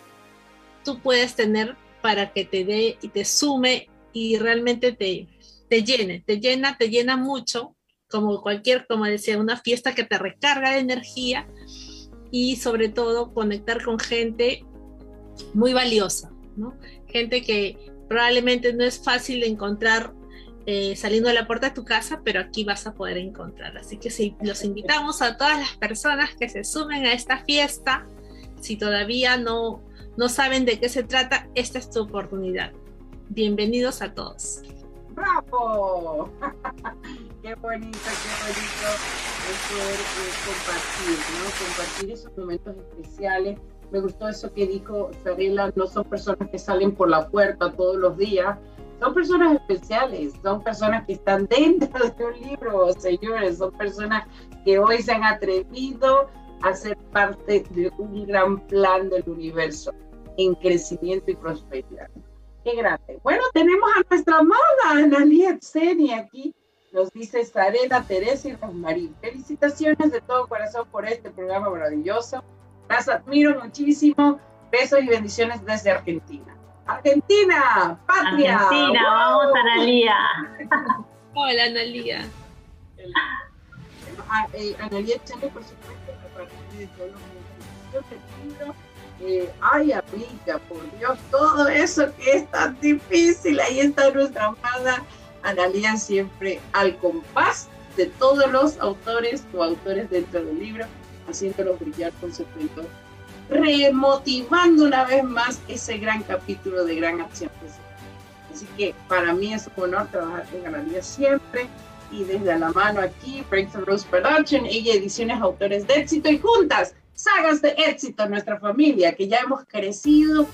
tú puedes tener para que te dé y te sume y realmente te, te llene, te llena, te llena mucho, como cualquier, como decía, una fiesta que te recarga de energía y sobre todo conectar con gente muy valiosa. Gente que probablemente no es fácil de encontrar eh, saliendo de la puerta de tu casa, pero aquí vas a poder encontrar. Así que sí, los invitamos a todas las personas que se sumen a esta fiesta. Si todavía no, no saben de qué se trata, esta es tu oportunidad. Bienvenidos a todos. ¡Bravo! qué bonito, qué bonito poder eh, compartir, ¿no? Compartir esos momentos especiales me gustó eso que dijo Sarela, no son personas que salen por la puerta todos los días, son personas especiales, son personas que están dentro de un libro, señores, son personas que hoy se han atrevido a ser parte de un gran plan del universo en crecimiento y prosperidad. Qué grande. Bueno, tenemos a nuestra amada Analia Tseni aquí. Nos dice Sarela, Teresa y Rosmarín. Felicitaciones de todo corazón por este programa maravilloso. Las admiro muchísimo. Besos y bendiciones desde Argentina. Argentina, patria. Argentina, vamos Analia. Hola Analia. Eh, Analia Chale, por supuesto, a partir de todos los eh, ay, aplica, por Dios, todo eso que es tan difícil. Ahí está nuestra amada Analia siempre al compás de todos los autores o autores dentro del libro haciéndolo brillar con su cuento, remotivando una vez más ese gran capítulo de gran acción. Así que para mí es un honor trabajar con Ganadería siempre y desde la mano aquí, Breakthrough Rose Production, ella Ediciones Autores de Éxito y juntas sagas de éxito en nuestra familia, que ya hemos crecido.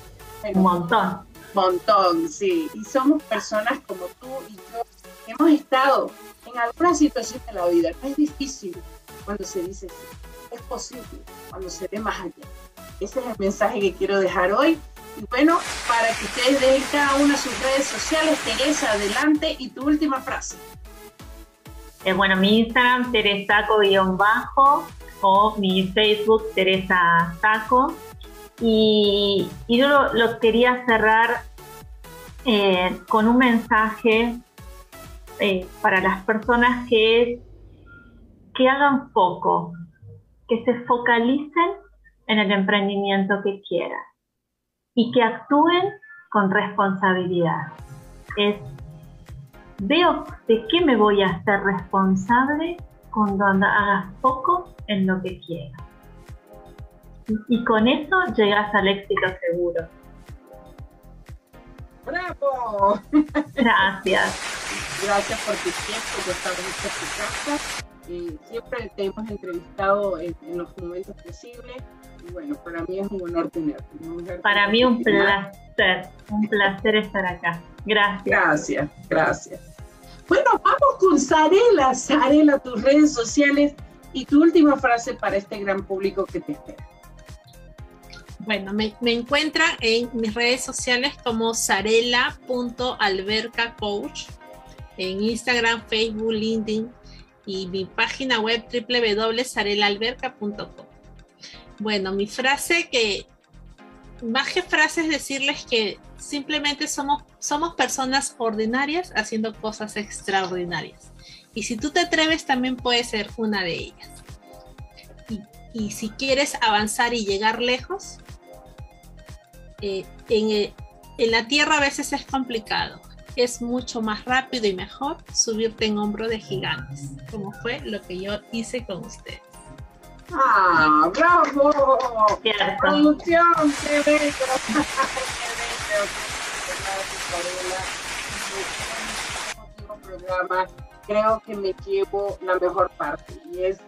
Un montón. Montón, sí. Y somos personas como tú y yo. Hemos estado en alguna situación de la vida. Es difícil cuando se dice sí. Es posible cuando se ve más allá. Ese es el mensaje que quiero dejar hoy. Y bueno, para que ustedes den cada una sus redes sociales, Teresa, adelante y tu última frase. Eh, bueno, mi Instagram, teresaco-bajo, o mi Facebook, Teresa Saco. Y, yo lo, quería cerrar eh, con un mensaje eh, para las personas que es que hagan poco, que se focalicen en el emprendimiento que quieran y que actúen con responsabilidad. Es, veo de qué me voy a hacer responsable cuando hagas poco en lo que quieras. Y, con eso llegas al éxito seguro. ¡Bravo! Gracias. Gracias por tu tiempo, por estar en tu Y siempre te hemos entrevistado en, los momentos posibles. Y bueno, para mí es un honor tenerte. Para mí un placer, un placer estar acá. Gracias. Gracias, gracias. Bueno, vamos con Sarela. Sarela, tus redes sociales y tu última frase para este gran público que te espera. Bueno, me, me encuentran en mis redes sociales como sarela.albercacoach, en Instagram, Facebook, LinkedIn y mi página web www.sarelalberca.com. Bueno, mi frase que, más que frases, decirles que simplemente somos, somos personas ordinarias haciendo cosas extraordinarias. Y si tú te atreves, también puedes ser una de ellas. Y, si quieres avanzar y llegar lejos, eh, en, en la tierra a veces es complicado. Es mucho más rápido y mejor subirte en hombro de gigantes, como fue lo que yo hice con ustedes. ¡Ah, bravo! ¡Producción! ¡Qué bello! programa, creo que me llevo la mejor parte y es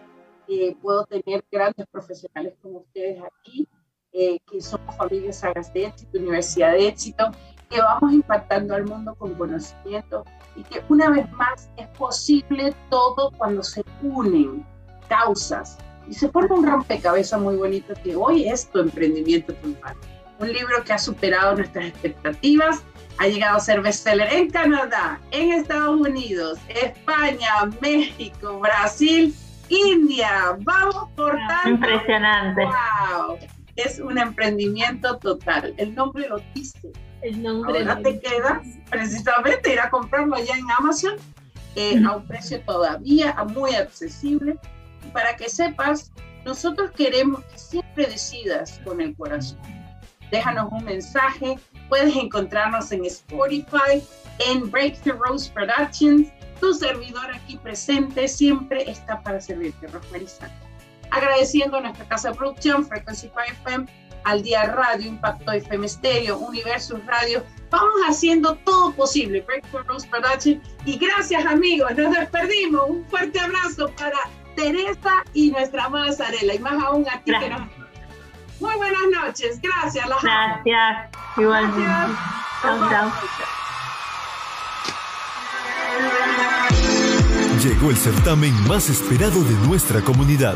que puedo tener grandes profesionales como ustedes aquí, eh, que somos familias sagas de éxito, universidad de éxito, que vamos impactando al mundo con conocimiento y que una vez más es posible todo cuando se unen causas y se forma un rompecabezas muy bonito que hoy es tu emprendimiento triunfal. Un libro que ha superado nuestras expectativas ha llegado a ser bestseller en Canadá, en Estados Unidos, España, México, Brasil, India. Vamos por tanto. Impresionante. Wow. Es un emprendimiento total. El nombre lo dice. El nombre Ahora te queda precisamente ir a comprarlo allá en Amazon eh, a un precio todavía muy accesible. Para que sepas, nosotros queremos que siempre decidas con el corazón. Déjanos un mensaje Puedes encontrarnos en Spotify, en Breakthrough Rose Productions. Tu servidor aquí presente siempre está para servirte, Rosemary Agradeciendo a nuestra casa de producción, Frequency FM, al Día Radio, Impacto FM Stereo, Universo Radio. Vamos haciendo todo posible, Breakthrough Rose Productions. Y gracias, amigos. Nos despedimos. Un fuerte abrazo para Teresa y nuestra amada Sarela. Y más aún a ti que nos muy buenas noches. Gracias. Gracias. Igualmente. Llegó el certamen más esperado de nuestra comunidad.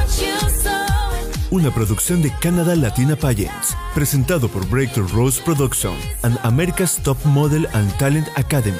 Una producción de Canada Latina Pageants, presentado por Breakthrough Rose Production and America's Top Model and Talent Academy.